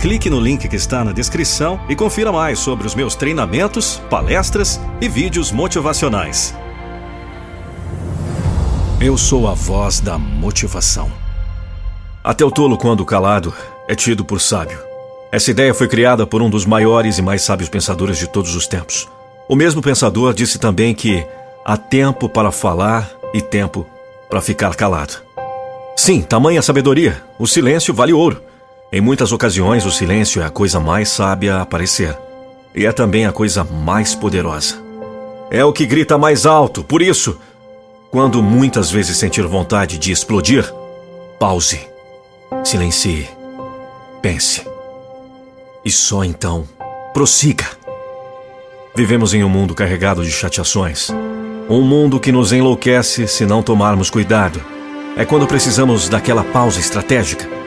Clique no link que está na descrição e confira mais sobre os meus treinamentos, palestras e vídeos motivacionais. Eu sou a voz da motivação. Até o tolo, quando calado, é tido por sábio. Essa ideia foi criada por um dos maiores e mais sábios pensadores de todos os tempos. O mesmo pensador disse também que há tempo para falar e tempo para ficar calado. Sim, tamanha sabedoria, o silêncio vale ouro. Em muitas ocasiões, o silêncio é a coisa mais sábia a aparecer. E é também a coisa mais poderosa. É o que grita mais alto, por isso, quando muitas vezes sentir vontade de explodir, pause, silencie, pense. E só então, prossiga. Vivemos em um mundo carregado de chateações. Um mundo que nos enlouquece se não tomarmos cuidado. É quando precisamos daquela pausa estratégica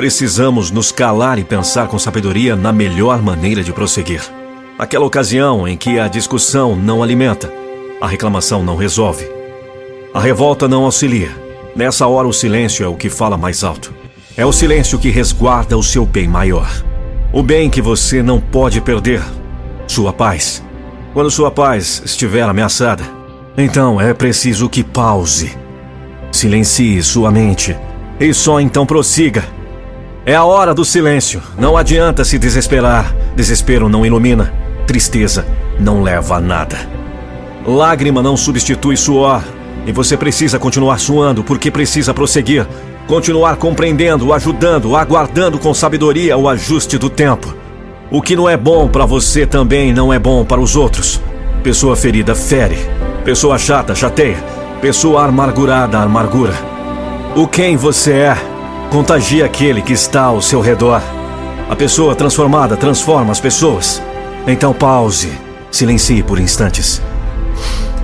Precisamos nos calar e pensar com sabedoria na melhor maneira de prosseguir. Aquela ocasião em que a discussão não alimenta, a reclamação não resolve, a revolta não auxilia. Nessa hora, o silêncio é o que fala mais alto. É o silêncio que resguarda o seu bem maior. O bem que você não pode perder. Sua paz. Quando sua paz estiver ameaçada, então é preciso que pause. Silencie sua mente e só então prossiga é a hora do silêncio. Não adianta se desesperar. Desespero não ilumina. Tristeza não leva a nada. Lágrima não substitui suor. E você precisa continuar suando porque precisa prosseguir. Continuar compreendendo, ajudando, aguardando com sabedoria o ajuste do tempo. O que não é bom para você também não é bom para os outros. Pessoa ferida fere. Pessoa chata chateia. Pessoa amargurada amargura. O quem você é Contagia aquele que está ao seu redor. A pessoa transformada transforma as pessoas. Então pause, silencie por instantes.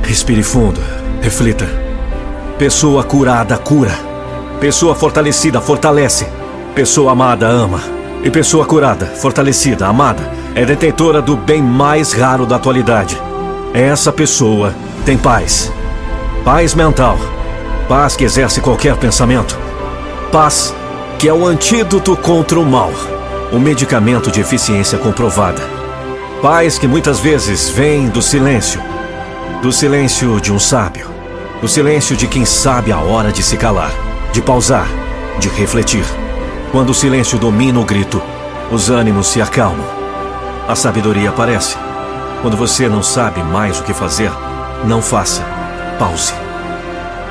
Respire fundo, reflita. Pessoa curada cura. Pessoa fortalecida fortalece. Pessoa amada ama. E pessoa curada, fortalecida, amada, é detentora do bem mais raro da atualidade. Essa pessoa tem paz. Paz mental. Paz que exerce qualquer pensamento paz, que é o antídoto contra o mal, o medicamento de eficiência comprovada. Paz que muitas vezes vem do silêncio, do silêncio de um sábio, do silêncio de quem sabe a hora de se calar, de pausar, de refletir. Quando o silêncio domina o grito, os ânimos se acalmam. A sabedoria aparece. Quando você não sabe mais o que fazer, não faça. Pause.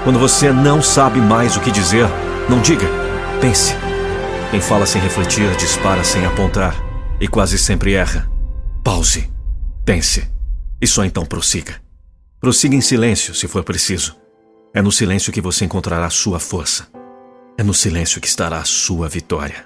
Quando você não sabe mais o que dizer, não diga, pense. Quem fala sem refletir dispara sem apontar e quase sempre erra. Pause, pense e só então prossiga. Prossiga em silêncio se for preciso. É no silêncio que você encontrará sua força. É no silêncio que estará a sua vitória.